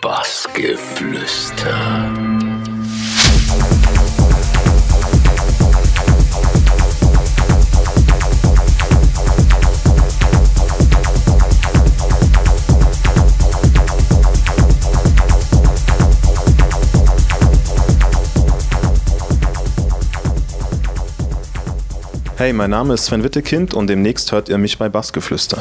Bassgeflüster. Hey, mein Name ist Sven Wittekind und demnächst hört ihr mich bei Bassgeflüster.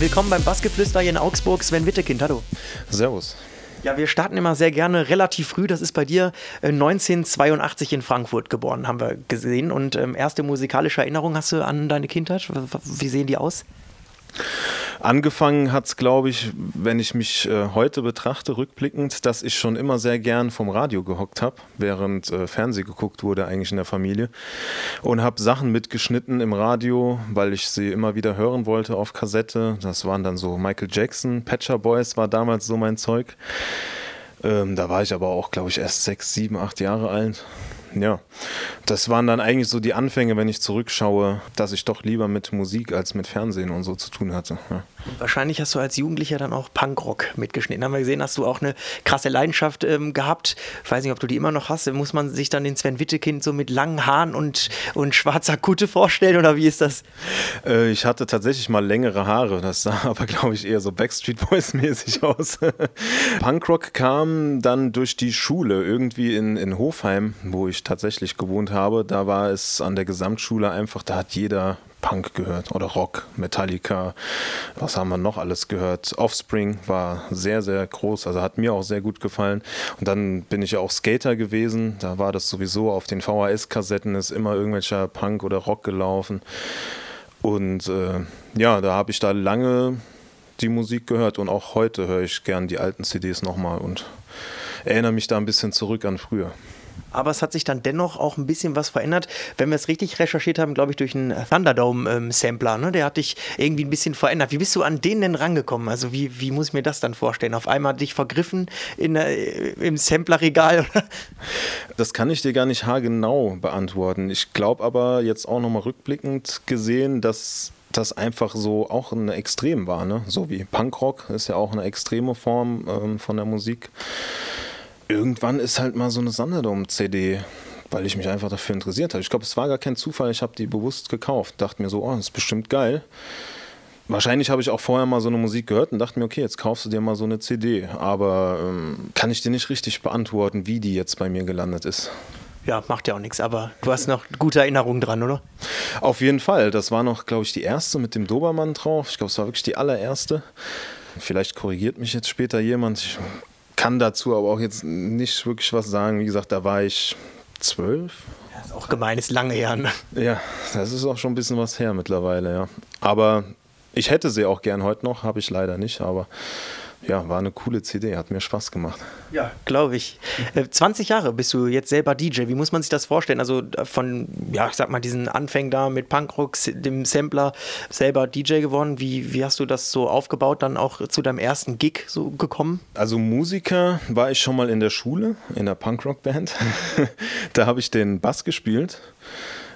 Willkommen beim Bassgeflüster hier in Augsburg. Sven Wittekind, hallo. Servus. Ja, wir starten immer sehr gerne relativ früh. Das ist bei dir äh, 1982 in Frankfurt geboren, haben wir gesehen. Und ähm, erste musikalische Erinnerung hast du an deine Kindheit? Wie sehen die aus? Angefangen hat es, glaube ich, wenn ich mich äh, heute betrachte, rückblickend, dass ich schon immer sehr gern vom Radio gehockt habe, während äh, Fernseh geguckt wurde eigentlich in der Familie. Und habe Sachen mitgeschnitten im Radio, weil ich sie immer wieder hören wollte auf Kassette. Das waren dann so Michael Jackson, Patcher Boys war damals so mein Zeug. Ähm, da war ich aber auch, glaube ich, erst sechs, sieben, acht Jahre alt. Ja, das waren dann eigentlich so die Anfänge, wenn ich zurückschaue, dass ich doch lieber mit Musik als mit Fernsehen und so zu tun hatte. Ja. Wahrscheinlich hast du als Jugendlicher dann auch Punkrock mitgeschnitten. Haben wir gesehen, hast du auch eine krasse Leidenschaft ähm, gehabt. Ich weiß nicht, ob du die immer noch hast. Muss man sich dann den Sven Wittekind so mit langen Haaren und, und schwarzer Kutte vorstellen oder wie ist das? Äh, ich hatte tatsächlich mal längere Haare, das sah aber, glaube ich, eher so Backstreet Boys-mäßig aus. Punkrock kam dann durch die Schule irgendwie in, in Hofheim, wo ich tatsächlich gewohnt habe. Da war es an der Gesamtschule einfach, da hat jeder Punk gehört oder Rock, Metallica, was haben wir noch alles gehört? Offspring war sehr, sehr groß, also hat mir auch sehr gut gefallen. Und dann bin ich ja auch Skater gewesen, da war das sowieso auf den VHS-Kassetten ist immer irgendwelcher Punk oder Rock gelaufen. Und äh, ja, da habe ich da lange die Musik gehört und auch heute höre ich gern die alten CDs nochmal und erinnere mich da ein bisschen zurück an früher. Aber es hat sich dann dennoch auch ein bisschen was verändert. Wenn wir es richtig recherchiert haben, glaube ich, durch einen Thunderdome-Sampler. ne? Der hat dich irgendwie ein bisschen verändert. Wie bist du an den denn rangekommen? Also wie, wie muss ich mir das dann vorstellen? Auf einmal dich vergriffen in, äh, im Samplerregal? Das kann ich dir gar nicht haargenau beantworten. Ich glaube aber jetzt auch nochmal rückblickend gesehen, dass das einfach so auch ein Extrem war, ne? So wie Punkrock ist ja auch eine extreme Form ähm, von der Musik. Irgendwann ist halt mal so eine Thunderdome-CD, weil ich mich einfach dafür interessiert habe. Ich glaube, es war gar kein Zufall, ich habe die bewusst gekauft. Dachte mir so, oh, das ist bestimmt geil. Wahrscheinlich habe ich auch vorher mal so eine Musik gehört und dachte mir, okay, jetzt kaufst du dir mal so eine CD. Aber ähm, kann ich dir nicht richtig beantworten, wie die jetzt bei mir gelandet ist. Ja, macht ja auch nichts, aber du hast noch gute Erinnerungen dran, oder? Auf jeden Fall. Das war noch, glaube ich, die erste mit dem Dobermann drauf. Ich glaube, es war wirklich die allererste. Vielleicht korrigiert mich jetzt später jemand. Ich kann dazu aber auch jetzt nicht wirklich was sagen. Wie gesagt, da war ich zwölf. Das ist auch gemein, ist lange her. Ne? Ja, das ist auch schon ein bisschen was her mittlerweile, ja. Aber ich hätte sie auch gern heute noch, habe ich leider nicht. Aber ja, war eine coole CD, hat mir Spaß gemacht. Ja, glaube ich. Äh, 20 Jahre bist du jetzt selber DJ. Wie muss man sich das vorstellen? Also äh, von, ja, ich sag mal, diesen Anfängen da mit Punkrock, dem Sampler, selber DJ geworden. Wie, wie hast du das so aufgebaut, dann auch zu deinem ersten Gig so gekommen? Also Musiker war ich schon mal in der Schule, in der Punkrock-Band. da habe ich den Bass gespielt.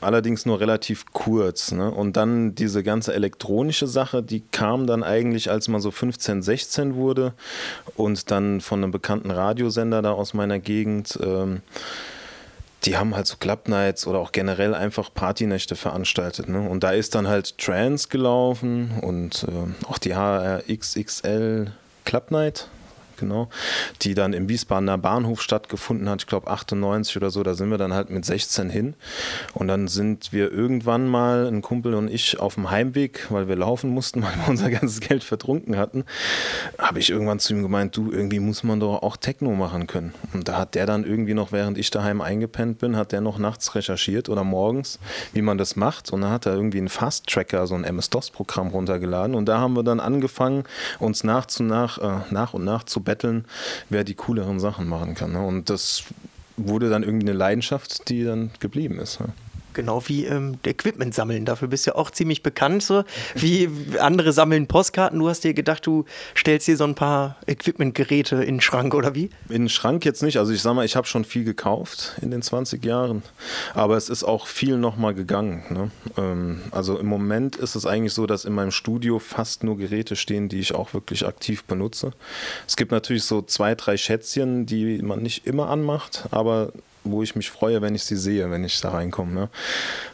Allerdings nur relativ kurz. Ne? Und dann diese ganze elektronische Sache, die kam dann eigentlich, als man so 15, 16 wurde und dann von einem bekannten Radiosender da aus meiner Gegend. Ähm, die haben halt so Club Nights oder auch generell einfach Partynächte veranstaltet. Ne? Und da ist dann halt Trance gelaufen und äh, auch die HRXXL Club Night, genau, die dann im Wiesbadener Bahnhof stattgefunden hat, ich glaube 98 oder so, da sind wir dann halt mit 16 hin. Und dann sind wir irgendwann mal, ein Kumpel und ich, auf dem Heimweg, weil wir laufen mussten, weil wir unser ganzes Geld vertrunken hatten, habe ich irgendwann zu ihm gemeint, du, irgendwie muss man doch auch Techno machen können. Und da hat der dann irgendwie noch, während ich daheim eingepennt bin, hat der noch nachts recherchiert oder morgens, wie man das macht. Und dann hat er irgendwie einen Fast-Tracker, so ein MS-DOS-Programm runtergeladen. Und da haben wir dann angefangen, uns nach, zu nach, äh, nach und nach zu betteln, wer die cooleren Sachen machen kann. Ne? Und das wurde dann irgendwie eine Leidenschaft, die dann geblieben ist. Ne? Genau wie ähm, Equipment sammeln. Dafür bist du ja auch ziemlich bekannt. So. Wie andere sammeln Postkarten. Du hast dir gedacht, du stellst dir so ein paar Equipment-Geräte in den Schrank oder wie? In den Schrank jetzt nicht. Also ich sag mal, ich habe schon viel gekauft in den 20 Jahren. Aber es ist auch viel nochmal gegangen. Ne? Ähm, also im Moment ist es eigentlich so, dass in meinem Studio fast nur Geräte stehen, die ich auch wirklich aktiv benutze. Es gibt natürlich so zwei, drei Schätzchen, die man nicht immer anmacht, aber wo ich mich freue, wenn ich sie sehe, wenn ich da reinkomme. Ne?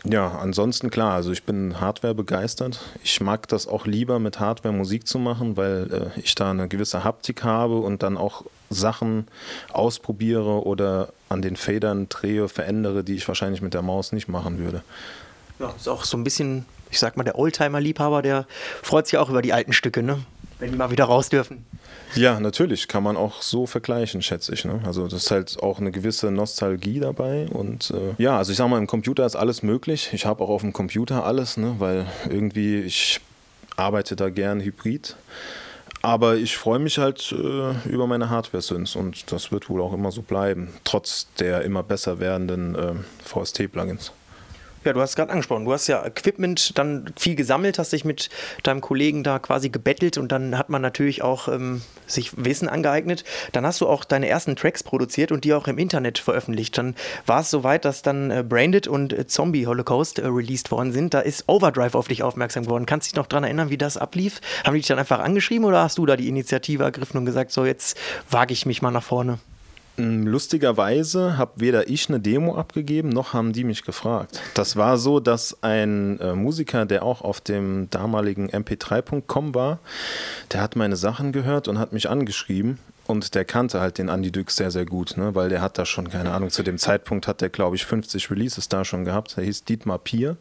Ja, ansonsten klar, also ich bin Hardware begeistert. Ich mag das auch lieber mit Hardware Musik zu machen, weil äh, ich da eine gewisse Haptik habe und dann auch Sachen ausprobiere oder an den Federn drehe, verändere, die ich wahrscheinlich mit der Maus nicht machen würde. Ja, ist auch so ein bisschen, ich sag mal, der Oldtimer-Liebhaber, der freut sich auch über die alten Stücke, ne? wenn die mal wieder raus dürfen. Ja, natürlich, kann man auch so vergleichen, schätze ich. Ne? Also das ist halt auch eine gewisse Nostalgie dabei. Und äh, ja, also ich sag mal, im Computer ist alles möglich. Ich habe auch auf dem Computer alles, ne? weil irgendwie ich arbeite da gern hybrid. Aber ich freue mich halt äh, über meine Hardware-Synths und das wird wohl auch immer so bleiben, trotz der immer besser werdenden äh, VST-Plugins. Ja, du hast gerade angesprochen, du hast ja Equipment dann viel gesammelt, hast dich mit deinem Kollegen da quasi gebettelt und dann hat man natürlich auch ähm, sich Wissen angeeignet. Dann hast du auch deine ersten Tracks produziert und die auch im Internet veröffentlicht. Dann war es soweit, dass dann äh, Branded und äh, Zombie Holocaust äh, released worden sind. Da ist Overdrive auf dich aufmerksam geworden. Kannst du dich noch daran erinnern, wie das ablief? Haben die dich dann einfach angeschrieben oder hast du da die Initiative ergriffen und gesagt, so jetzt wage ich mich mal nach vorne? Hm, lustigerweise habe weder ich eine Demo abgegeben, noch haben die mich gefragt. Das war so, dass ein äh, Musiker, der auch auf dem damaligen mp3.com war, der hat meine Sachen gehört und hat mich angeschrieben. Und der kannte halt den Andy Dux sehr, sehr gut, ne? weil der hat da schon, keine Ahnung, zu dem Zeitpunkt hat der, glaube ich, 50 Releases da schon gehabt. Der hieß Dietmar Pier.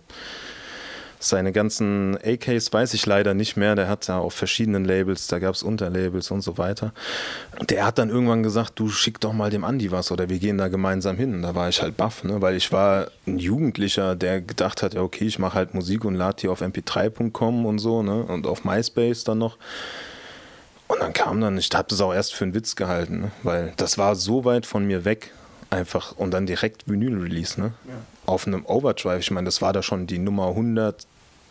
Seine ganzen AKs weiß ich leider nicht mehr. Der hat da auf verschiedenen Labels, da gab es Unterlabels und so weiter. Der hat dann irgendwann gesagt, du schick doch mal dem Andi was oder wir gehen da gemeinsam hin. Und da war ich halt baff, ne? weil ich war ein Jugendlicher, der gedacht hat, ja okay, ich mache halt Musik und lade die auf mp3.com und so ne? und auf MySpace dann noch. Und dann kam dann, ich habe das auch erst für einen Witz gehalten, ne? weil das war so weit von mir weg, einfach und dann direkt Vinyl-Release, ne? Ja. Auf einem Overdrive. Ich meine, das war da schon die Nummer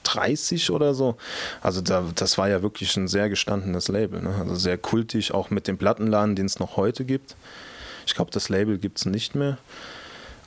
130 oder so. Also da, das war ja wirklich ein sehr gestandenes Label. Ne? Also sehr kultig, auch mit dem Plattenladen, den es noch heute gibt. Ich glaube, das Label gibt es nicht mehr.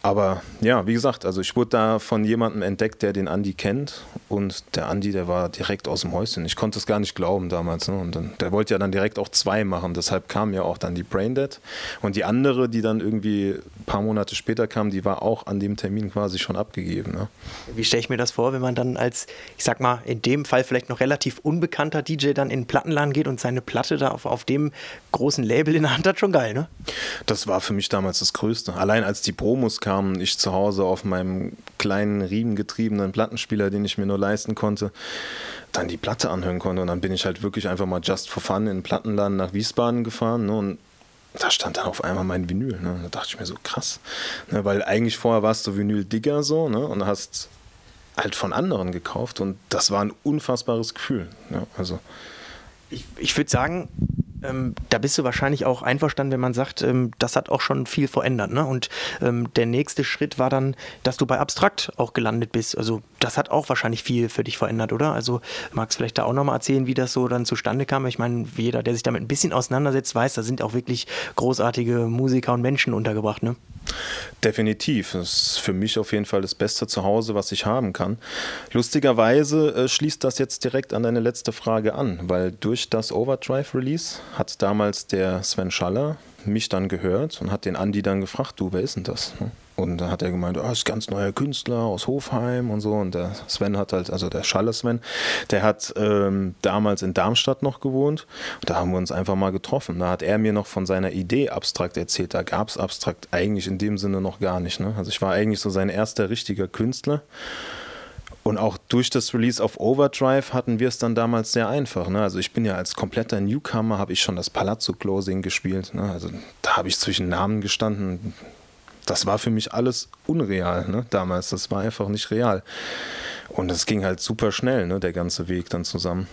Aber ja, wie gesagt, also ich wurde da von jemandem entdeckt, der den Andi kennt. Und der Andi, der war direkt aus dem Häuschen. Ich konnte es gar nicht glauben damals. Ne? Und dann, der wollte ja dann direkt auch zwei machen. Deshalb kam ja auch dann die Braindead. Und die andere, die dann irgendwie ein paar Monate später kam, die war auch an dem Termin quasi schon abgegeben. Ne? Wie stelle ich mir das vor, wenn man dann als, ich sag mal, in dem Fall vielleicht noch relativ unbekannter DJ dann in den Plattenladen geht und seine Platte da auf, auf dem großen Label in der Hand hat? Schon geil, ne? Das war für mich damals das Größte. Allein als die Promos kamen, kam, ich zu Hause auf meinem kleinen riemengetriebenen Plattenspieler, den ich mir nur leisten konnte, dann die Platte anhören konnte. Und dann bin ich halt wirklich einfach mal just for fun in den Plattenladen nach Wiesbaden gefahren. Ne, und da stand dann auf einmal mein Vinyl. Ne? Da dachte ich mir so, krass. Ne? Weil eigentlich vorher warst du Vinyl-Digger so ne? und hast halt von anderen gekauft. Und das war ein unfassbares Gefühl. Ja, also. Ich, ich würde sagen, ähm, da bist du wahrscheinlich auch einverstanden, wenn man sagt, ähm, das hat auch schon viel verändert. Ne? Und ähm, der nächste Schritt war dann, dass du bei Abstrakt auch gelandet bist. Also das hat auch wahrscheinlich viel für dich verändert, oder? Also magst vielleicht da auch nochmal erzählen, wie das so dann zustande kam? Ich meine, jeder, der sich damit ein bisschen auseinandersetzt, weiß, da sind auch wirklich großartige Musiker und Menschen untergebracht. Ne? Definitiv. Das ist für mich auf jeden Fall das beste Zuhause, was ich haben kann. Lustigerweise äh, schließt das jetzt direkt an deine letzte Frage an, weil durch das Overdrive Release hat damals der Sven Schaller mich dann gehört und hat den Andi dann gefragt, du, wer ist denn das? Und da hat er gemeint, oh, ist ganz neuer Künstler aus Hofheim und so. Und der Sven hat halt, also der Schalle Sven, der hat ähm, damals in Darmstadt noch gewohnt. Und da haben wir uns einfach mal getroffen. Da hat er mir noch von seiner Idee abstrakt erzählt. Da gab es abstrakt eigentlich in dem Sinne noch gar nicht. Ne? Also ich war eigentlich so sein erster richtiger Künstler. Und auch durch das Release auf Overdrive hatten wir es dann damals sehr einfach. Ne? Also ich bin ja als kompletter Newcomer, habe ich schon das Palazzo Closing gespielt. Ne? Also da habe ich zwischen Namen gestanden das war für mich alles unreal ne, damals. Das war einfach nicht real. Und es ging halt super schnell, ne, der ganze Weg dann zusammen.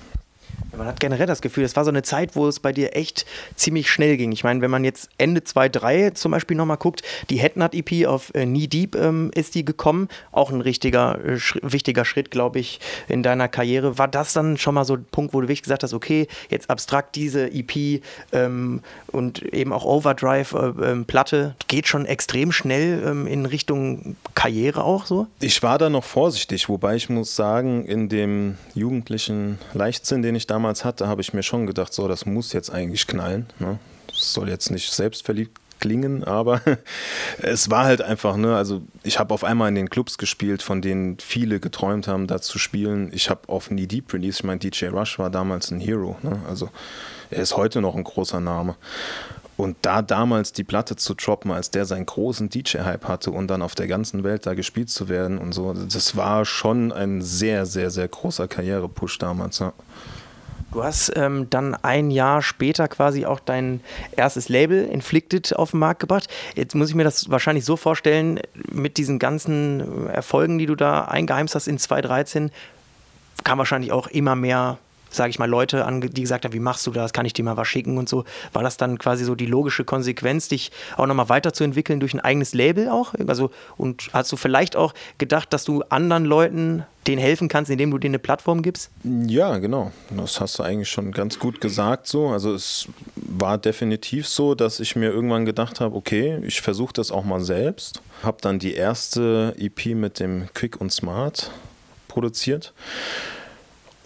Man hat generell das Gefühl, es war so eine Zeit, wo es bei dir echt ziemlich schnell ging. Ich meine, wenn man jetzt Ende 2.3 zum Beispiel nochmal guckt, die Headnut EP auf äh, Knee Deep ähm, ist die gekommen. Auch ein richtiger, äh, wichtiger Schritt, glaube ich, in deiner Karriere. War das dann schon mal so ein Punkt, wo du wirklich gesagt hast, okay, jetzt abstrakt diese EP ähm, und eben auch Overdrive, äh, ähm, geht schon extrem schnell ähm, in Richtung Karriere auch so? Ich war da noch vorsichtig, wobei ich muss sagen, in dem jugendlichen Leichtsinn, den ich damals damals hatte, habe ich mir schon gedacht, so, das muss jetzt eigentlich knallen. Ne? Das soll jetzt nicht selbstverliebt klingen, aber es war halt einfach, ne, also ich habe auf einmal in den Clubs gespielt, von denen viele geträumt haben, da zu spielen. Ich habe auf Knee Deep Release, ich meine, DJ Rush war damals ein Hero, ne? also er ist heute noch ein großer Name. Und da damals die Platte zu droppen, als der seinen großen DJ-Hype hatte und dann auf der ganzen Welt da gespielt zu werden und so, das war schon ein sehr, sehr, sehr großer Karrierepush damals. Ja. Du hast ähm, dann ein Jahr später quasi auch dein erstes Label Inflicted auf den Markt gebracht. Jetzt muss ich mir das wahrscheinlich so vorstellen, mit diesen ganzen Erfolgen, die du da eingeheimst hast in 2013, kam wahrscheinlich auch immer mehr sage ich mal, Leute die gesagt haben, wie machst du das, kann ich dir mal was schicken und so. War das dann quasi so die logische Konsequenz, dich auch nochmal weiterzuentwickeln durch ein eigenes Label auch? Also, und hast du vielleicht auch gedacht, dass du anderen Leuten denen helfen kannst, indem du denen eine Plattform gibst? Ja, genau. Das hast du eigentlich schon ganz gut gesagt so. Also es war definitiv so, dass ich mir irgendwann gedacht habe, okay, ich versuche das auch mal selbst. Habe dann die erste EP mit dem Quick und Smart produziert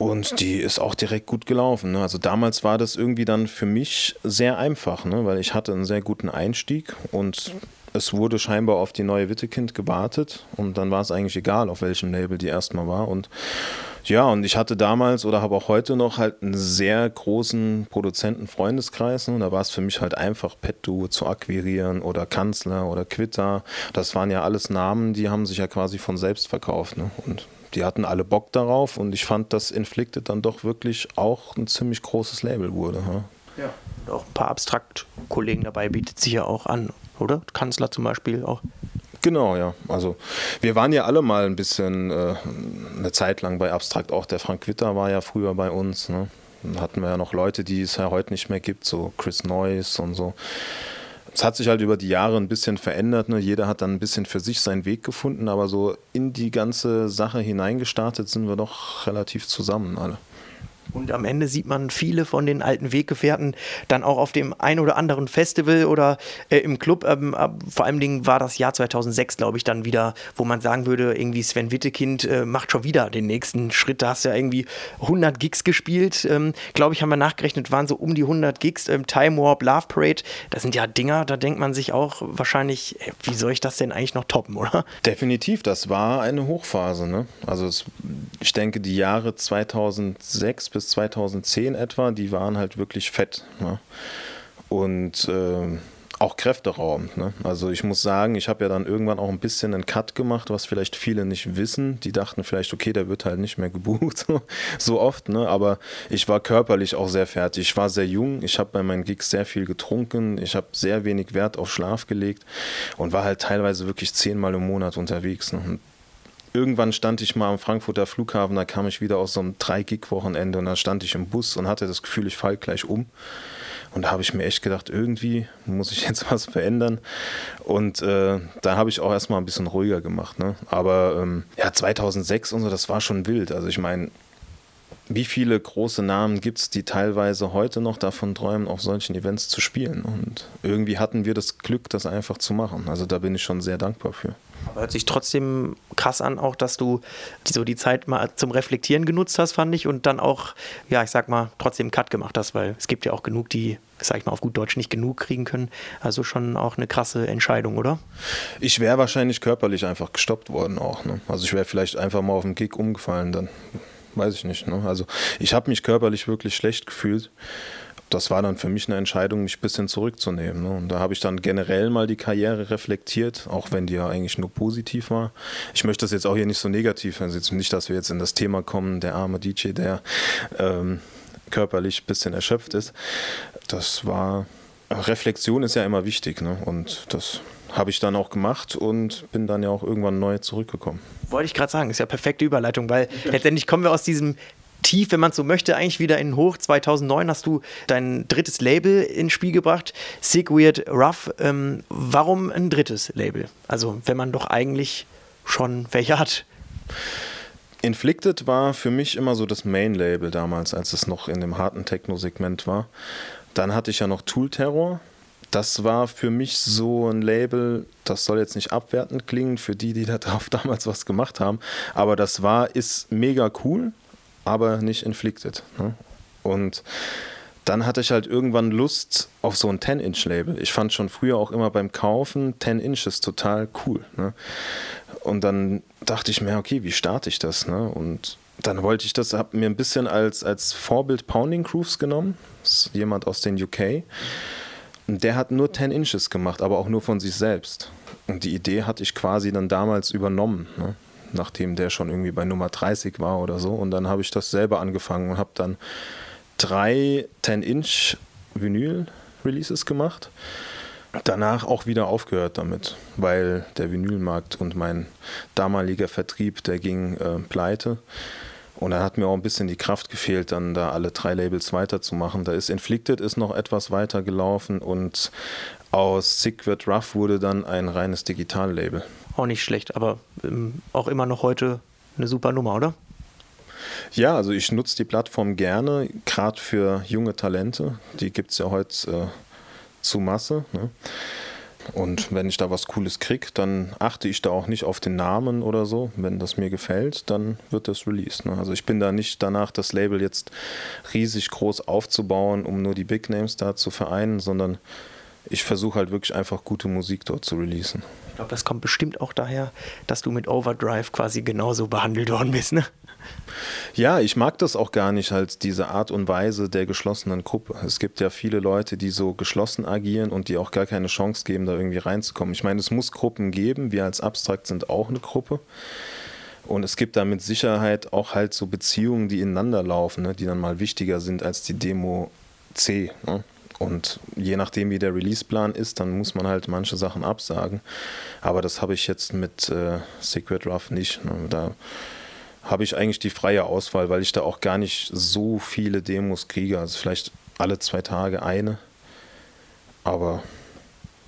und die ist auch direkt gut gelaufen. Ne? Also damals war das irgendwie dann für mich sehr einfach, ne? weil ich hatte einen sehr guten Einstieg und es wurde scheinbar auf die neue Wittekind gewartet und dann war es eigentlich egal, auf welchem Label die erstmal war. Und ja, und ich hatte damals oder habe auch heute noch halt einen sehr großen Produzenten-Freundeskreis. Ne? Da war es für mich halt einfach, Petdu zu akquirieren oder Kanzler oder Quitter. Das waren ja alles Namen, die haben sich ja quasi von selbst verkauft. Ne? Und die hatten alle Bock darauf und ich fand, dass Inflicted dann doch wirklich auch ein ziemlich großes Label wurde. Ja, und auch ein paar Abstrakt-Kollegen dabei bietet sich ja auch an, oder? Kanzler zum Beispiel auch. Genau, ja. Also wir waren ja alle mal ein bisschen äh, eine Zeit lang bei Abstrakt. Auch der Frank Witter war ja früher bei uns. Ne? Dann hatten wir ja noch Leute, die es ja heute nicht mehr gibt, so Chris Noyce und so es hat sich halt über die Jahre ein bisschen verändert. Ne? Jeder hat dann ein bisschen für sich seinen Weg gefunden, aber so in die ganze Sache hineingestartet sind wir doch relativ zusammen alle. Und am Ende sieht man viele von den alten Weggefährten dann auch auf dem ein oder anderen Festival oder äh, im Club. Ähm, vor allem Dingen war das Jahr 2006, glaube ich, dann wieder, wo man sagen würde, irgendwie Sven Wittekind äh, macht schon wieder den nächsten Schritt. Da hast du ja irgendwie 100 Gigs gespielt. Ähm, glaube ich, haben wir nachgerechnet, waren so um die 100 Gigs. Ähm, Time Warp, Love Parade, das sind ja Dinger, da denkt man sich auch wahrscheinlich, äh, wie soll ich das denn eigentlich noch toppen, oder? Definitiv, das war eine Hochphase. Ne? Also es, ich denke, die Jahre 2006 bis 2010 etwa, die waren halt wirklich fett. Ne? Und äh, auch kräfteraubend. Ne? Also ich muss sagen, ich habe ja dann irgendwann auch ein bisschen einen Cut gemacht, was vielleicht viele nicht wissen. Die dachten vielleicht, okay, der wird halt nicht mehr gebucht so, oft. Ne? Aber ich war körperlich auch sehr fertig. Ich war sehr jung. Ich habe bei meinen Gigs sehr viel getrunken. Ich habe sehr wenig Wert auf Schlaf gelegt und war halt teilweise wirklich zehnmal im Monat unterwegs. Ne? Irgendwann stand ich mal am Frankfurter Flughafen, da kam ich wieder aus so einem Drei-Gig-Wochenende und da stand ich im Bus und hatte das Gefühl, ich falle gleich um. Und da habe ich mir echt gedacht, irgendwie muss ich jetzt was verändern. Und äh, da habe ich auch erstmal ein bisschen ruhiger gemacht. Ne? Aber ähm, ja, 2006 und so, das war schon wild. Also ich meine, wie viele große Namen gibt es, die teilweise heute noch davon träumen, auf solchen Events zu spielen? Und irgendwie hatten wir das Glück, das einfach zu machen. Also da bin ich schon sehr dankbar für. Hört sich trotzdem krass an, auch dass du so die Zeit mal zum Reflektieren genutzt hast, fand ich, und dann auch, ja, ich sag mal, trotzdem einen Cut gemacht hast, weil es gibt ja auch genug, die, sag ich mal, auf gut Deutsch nicht genug kriegen können. Also schon auch eine krasse Entscheidung, oder? Ich wäre wahrscheinlich körperlich einfach gestoppt worden auch. Ne? Also ich wäre vielleicht einfach mal auf dem Gig umgefallen dann. Weiß ich nicht. Ne? Also ich habe mich körperlich wirklich schlecht gefühlt das war dann für mich eine Entscheidung, mich ein bisschen zurückzunehmen. Ne? Und da habe ich dann generell mal die Karriere reflektiert, auch wenn die ja eigentlich nur positiv war. Ich möchte das jetzt auch hier nicht so negativ, also jetzt nicht, dass wir jetzt in das Thema kommen, der arme DJ, der ähm, körperlich ein bisschen erschöpft ist. Das war, Reflexion ist ja immer wichtig ne? und das habe ich dann auch gemacht und bin dann ja auch irgendwann neu zurückgekommen. Wollte ich gerade sagen, ist ja perfekte Überleitung, weil letztendlich kommen wir aus diesem tief, wenn man so möchte, eigentlich wieder in Hoch. 2009 hast du dein drittes Label ins Spiel gebracht, Sick Weird Rough. Ähm, warum ein drittes Label? Also, wenn man doch eigentlich schon welche hat. Inflicted war für mich immer so das Main-Label damals, als es noch in dem harten Techno-Segment war. Dann hatte ich ja noch Tool Terror. Das war für mich so ein Label, das soll jetzt nicht abwertend klingen für die, die da drauf damals was gemacht haben, aber das war, ist mega cool, aber nicht Inflicted. Ne? Und dann hatte ich halt irgendwann Lust auf so ein 10-Inch-Label. Ich fand schon früher auch immer beim Kaufen 10 Inches total cool. Ne? Und dann dachte ich mir, okay, wie starte ich das? Ne? Und dann wollte ich das, habe mir ein bisschen als, als Vorbild Pounding Grooves genommen. Das ist jemand aus den UK. Und der hat nur 10 Inches gemacht, aber auch nur von sich selbst. Und die Idee hatte ich quasi dann damals übernommen, ne? Nachdem der schon irgendwie bei Nummer 30 war oder so. Und dann habe ich das selber angefangen und habe dann drei 10-Inch Vinyl-Releases gemacht danach auch wieder aufgehört damit, weil der Vinylmarkt und mein damaliger Vertrieb, der ging äh, pleite. Und da hat mir auch ein bisschen die Kraft gefehlt, dann da alle drei Labels weiterzumachen. Da ist Inflicted ist noch etwas weiter gelaufen und aus Sick Wird Rough wurde dann ein reines Digitallabel. Auch nicht schlecht, aber ähm, auch immer noch heute eine super Nummer, oder? Ja, also ich nutze die Plattform gerne, gerade für junge Talente. Die gibt es ja heute äh, zu Masse. Ne? Und wenn ich da was Cooles kriege, dann achte ich da auch nicht auf den Namen oder so. Wenn das mir gefällt, dann wird das released. Ne? Also ich bin da nicht danach, das Label jetzt riesig groß aufzubauen, um nur die Big Names da zu vereinen, sondern ich versuche halt wirklich einfach gute Musik dort zu releasen. Ich glaube, das kommt bestimmt auch daher, dass du mit Overdrive quasi genauso behandelt worden bist, ne? Ja, ich mag das auch gar nicht, halt diese Art und Weise der geschlossenen Gruppe. Es gibt ja viele Leute, die so geschlossen agieren und die auch gar keine Chance geben, da irgendwie reinzukommen. Ich meine, es muss Gruppen geben. Wir als Abstrakt sind auch eine Gruppe. Und es gibt da mit Sicherheit auch halt so Beziehungen, die ineinander laufen, ne, die dann mal wichtiger sind als die Demo C. Ne? Und je nachdem, wie der Releaseplan ist, dann muss man halt manche Sachen absagen. Aber das habe ich jetzt mit äh, Secret Rough nicht. Ne? Da habe ich eigentlich die freie Auswahl, weil ich da auch gar nicht so viele Demos kriege. Also vielleicht alle zwei Tage eine. Aber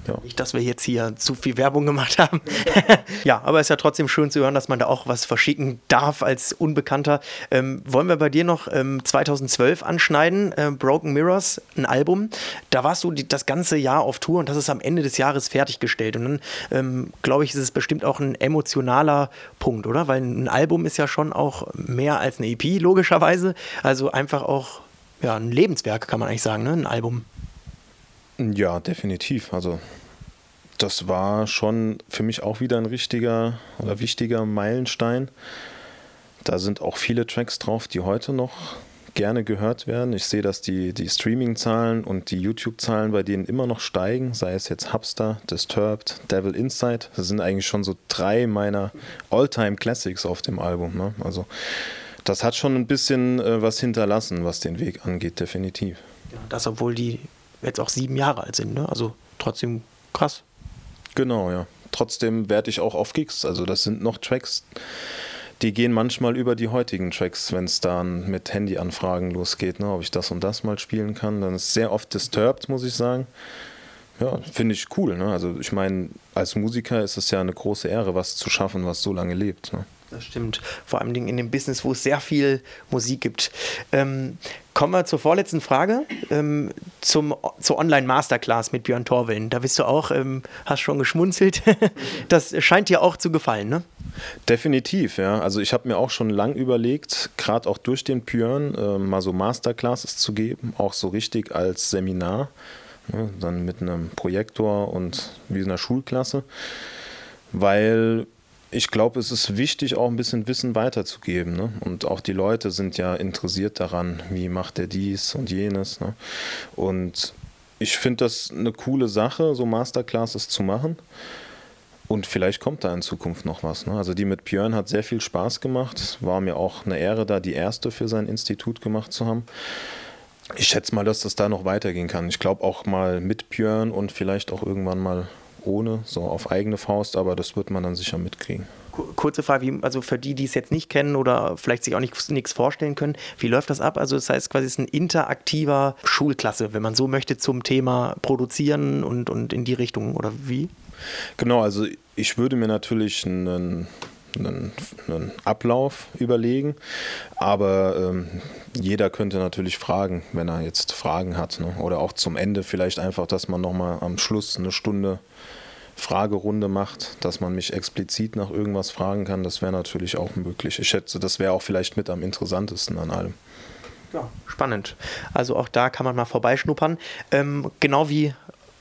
ja. Nicht, dass wir jetzt hier zu viel Werbung gemacht haben. ja, aber es ist ja trotzdem schön zu hören, dass man da auch was verschicken darf als Unbekannter. Ähm, wollen wir bei dir noch ähm, 2012 anschneiden? Äh, Broken Mirrors, ein Album. Da warst du die, das ganze Jahr auf Tour und das ist am Ende des Jahres fertiggestellt. Und dann, ähm, glaube ich, ist es bestimmt auch ein emotionaler Punkt, oder? Weil ein Album ist ja schon auch mehr als eine EP, logischerweise. Also einfach auch ja, ein Lebenswerk, kann man eigentlich sagen, ne? ein Album. Ja, definitiv. Also das war schon für mich auch wieder ein richtiger oder wichtiger Meilenstein. Da sind auch viele Tracks drauf, die heute noch gerne gehört werden. Ich sehe, dass die, die Streaming-Zahlen und die YouTube-Zahlen bei denen immer noch steigen, sei es jetzt Hubster, Disturbed, Devil Inside. Das sind eigentlich schon so drei meiner All-Time-Classics auf dem Album. Ne? Also das hat schon ein bisschen äh, was hinterlassen, was den Weg angeht, definitiv. Das, obwohl die jetzt auch sieben Jahre alt sind. Ne? Also trotzdem krass. Genau, ja. Trotzdem werde ich auch auf Gigs. Also das sind noch Tracks, die gehen manchmal über die heutigen Tracks, wenn es dann mit Handyanfragen losgeht, ne? ob ich das und das mal spielen kann. Dann ist sehr oft disturbed, muss ich sagen. Ja, finde ich cool. Ne? Also ich meine, als Musiker ist es ja eine große Ehre, was zu schaffen, was so lange lebt. Ne? Das stimmt. Vor allem in dem Business, wo es sehr viel Musik gibt. Ähm, kommen wir zur vorletzten Frage. Ähm, zum, zur Online-Masterclass mit Björn Torwellen. Da bist du auch, ähm, hast schon geschmunzelt. das scheint dir auch zu gefallen, ne? Definitiv, ja. Also ich habe mir auch schon lang überlegt, gerade auch durch den Björn, äh, mal so Masterclasses zu geben, auch so richtig als Seminar. Ne? Dann mit einem Projektor und wie einer Schulklasse. Weil ich glaube, es ist wichtig, auch ein bisschen Wissen weiterzugeben. Ne? Und auch die Leute sind ja interessiert daran, wie macht er dies und jenes. Ne? Und ich finde das eine coole Sache, so Masterclasses zu machen. Und vielleicht kommt da in Zukunft noch was. Ne? Also die mit Björn hat sehr viel Spaß gemacht. War mir auch eine Ehre, da die erste für sein Institut gemacht zu haben. Ich schätze mal, dass das da noch weitergehen kann. Ich glaube auch mal mit Björn und vielleicht auch irgendwann mal ohne, so auf eigene Faust, aber das wird man dann sicher mitkriegen. Kurze Frage, also für die, die es jetzt nicht kennen oder vielleicht sich auch nichts vorstellen können, wie läuft das ab? Also das heißt quasi, es ist ein interaktiver Schulklasse, wenn man so möchte, zum Thema Produzieren und, und in die Richtung oder wie? Genau, also ich würde mir natürlich einen einen, einen, Ablauf überlegen. Aber ähm, jeder könnte natürlich fragen, wenn er jetzt Fragen hat. Ne? Oder auch zum Ende vielleicht einfach, dass man nochmal am Schluss eine Stunde Fragerunde macht, dass man mich explizit nach irgendwas fragen kann, das wäre natürlich auch möglich. Ich schätze, das wäre auch vielleicht mit am interessantesten an allem. Ja, spannend. Also auch da kann man mal vorbeischnuppern. Ähm, genau wie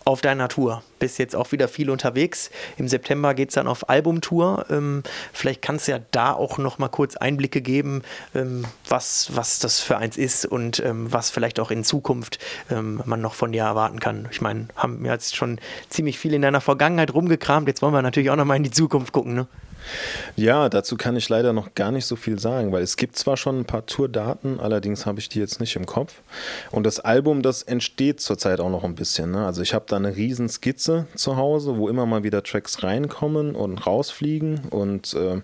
auf deiner Tour. Bist jetzt auch wieder viel unterwegs. Im September geht es dann auf Albumtour. Ähm, vielleicht kannst du ja da auch noch mal kurz Einblicke geben, ähm, was, was das für eins ist und ähm, was vielleicht auch in Zukunft ähm, man noch von dir erwarten kann. Ich meine, haben wir jetzt schon ziemlich viel in deiner Vergangenheit rumgekramt. Jetzt wollen wir natürlich auch noch mal in die Zukunft gucken. Ne? Ja, dazu kann ich leider noch gar nicht so viel sagen, weil es gibt zwar schon ein paar Tourdaten, allerdings habe ich die jetzt nicht im Kopf. Und das Album, das entsteht zurzeit auch noch ein bisschen. Ne? Also ich habe da eine riesen Skizze zu Hause, wo immer mal wieder Tracks reinkommen und rausfliegen und äh,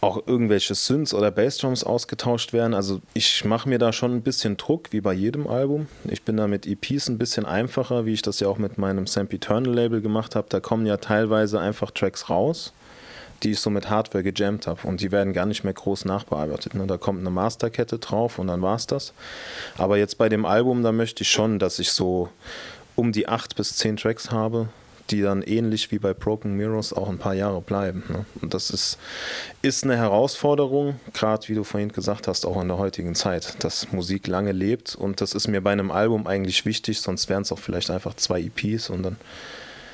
auch irgendwelche Synths oder Bassdrums ausgetauscht werden. Also ich mache mir da schon ein bisschen Druck, wie bei jedem Album. Ich bin da mit EPs ein bisschen einfacher, wie ich das ja auch mit meinem Samp Eternal Label gemacht habe. Da kommen ja teilweise einfach Tracks raus die ich so mit Hardware gejammt habe. Und die werden gar nicht mehr groß nachbearbeitet. Ne? Da kommt eine Masterkette drauf und dann war es das. Aber jetzt bei dem Album, da möchte ich schon, dass ich so um die acht bis zehn Tracks habe, die dann ähnlich wie bei Broken Mirrors auch ein paar Jahre bleiben. Ne? Und das ist, ist eine Herausforderung, gerade wie du vorhin gesagt hast, auch in der heutigen Zeit, dass Musik lange lebt. Und das ist mir bei einem Album eigentlich wichtig, sonst wären es auch vielleicht einfach zwei EPs und dann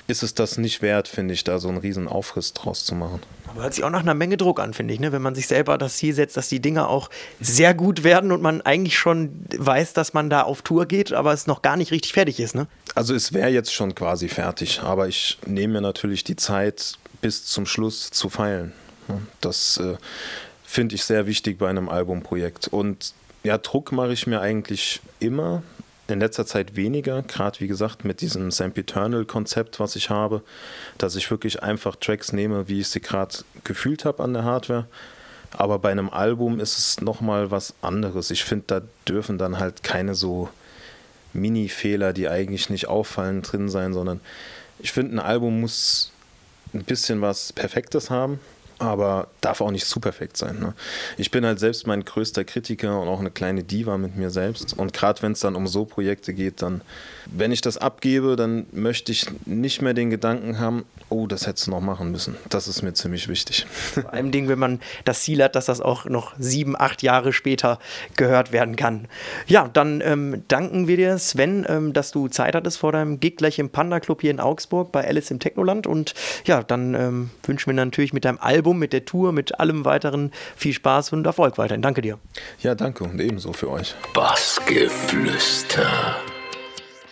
ist es das nicht wert, finde ich, da so einen riesen Aufriss draus zu machen. Aber hört sich auch nach einer Menge Druck an, finde ich, ne? wenn man sich selber das Ziel setzt, dass die Dinge auch sehr gut werden und man eigentlich schon weiß, dass man da auf Tour geht, aber es noch gar nicht richtig fertig ist. Ne? Also es wäre jetzt schon quasi fertig, aber ich nehme mir natürlich die Zeit, bis zum Schluss zu feilen. Das äh, finde ich sehr wichtig bei einem Albumprojekt. Und ja, Druck mache ich mir eigentlich immer in letzter Zeit weniger, gerade wie gesagt mit diesem Eternal-Konzept, was ich habe, dass ich wirklich einfach Tracks nehme, wie ich sie gerade gefühlt habe an der Hardware. Aber bei einem Album ist es nochmal was anderes. Ich finde, da dürfen dann halt keine so Mini-Fehler, die eigentlich nicht auffallen, drin sein, sondern ich finde, ein Album muss ein bisschen was Perfektes haben aber darf auch nicht zu perfekt sein. Ne? Ich bin halt selbst mein größter Kritiker und auch eine kleine Diva mit mir selbst. Und gerade wenn es dann um so Projekte geht, dann, wenn ich das abgebe, dann möchte ich nicht mehr den Gedanken haben, oh, das hättest du noch machen müssen. Das ist mir ziemlich wichtig. Vor allem Ding, wenn man das Ziel hat, dass das auch noch sieben, acht Jahre später gehört werden kann. Ja, dann ähm, danken wir dir, Sven, ähm, dass du Zeit hattest vor deinem Gig gleich im Panda Club hier in Augsburg bei Alice im Technoland. Und ja, dann ähm, wünschen wir natürlich mit deinem Album Album, mit der Tour, mit allem weiteren viel Spaß und Erfolg weiterhin. Danke dir. Ja, danke und ebenso für euch. Bassgeflüster.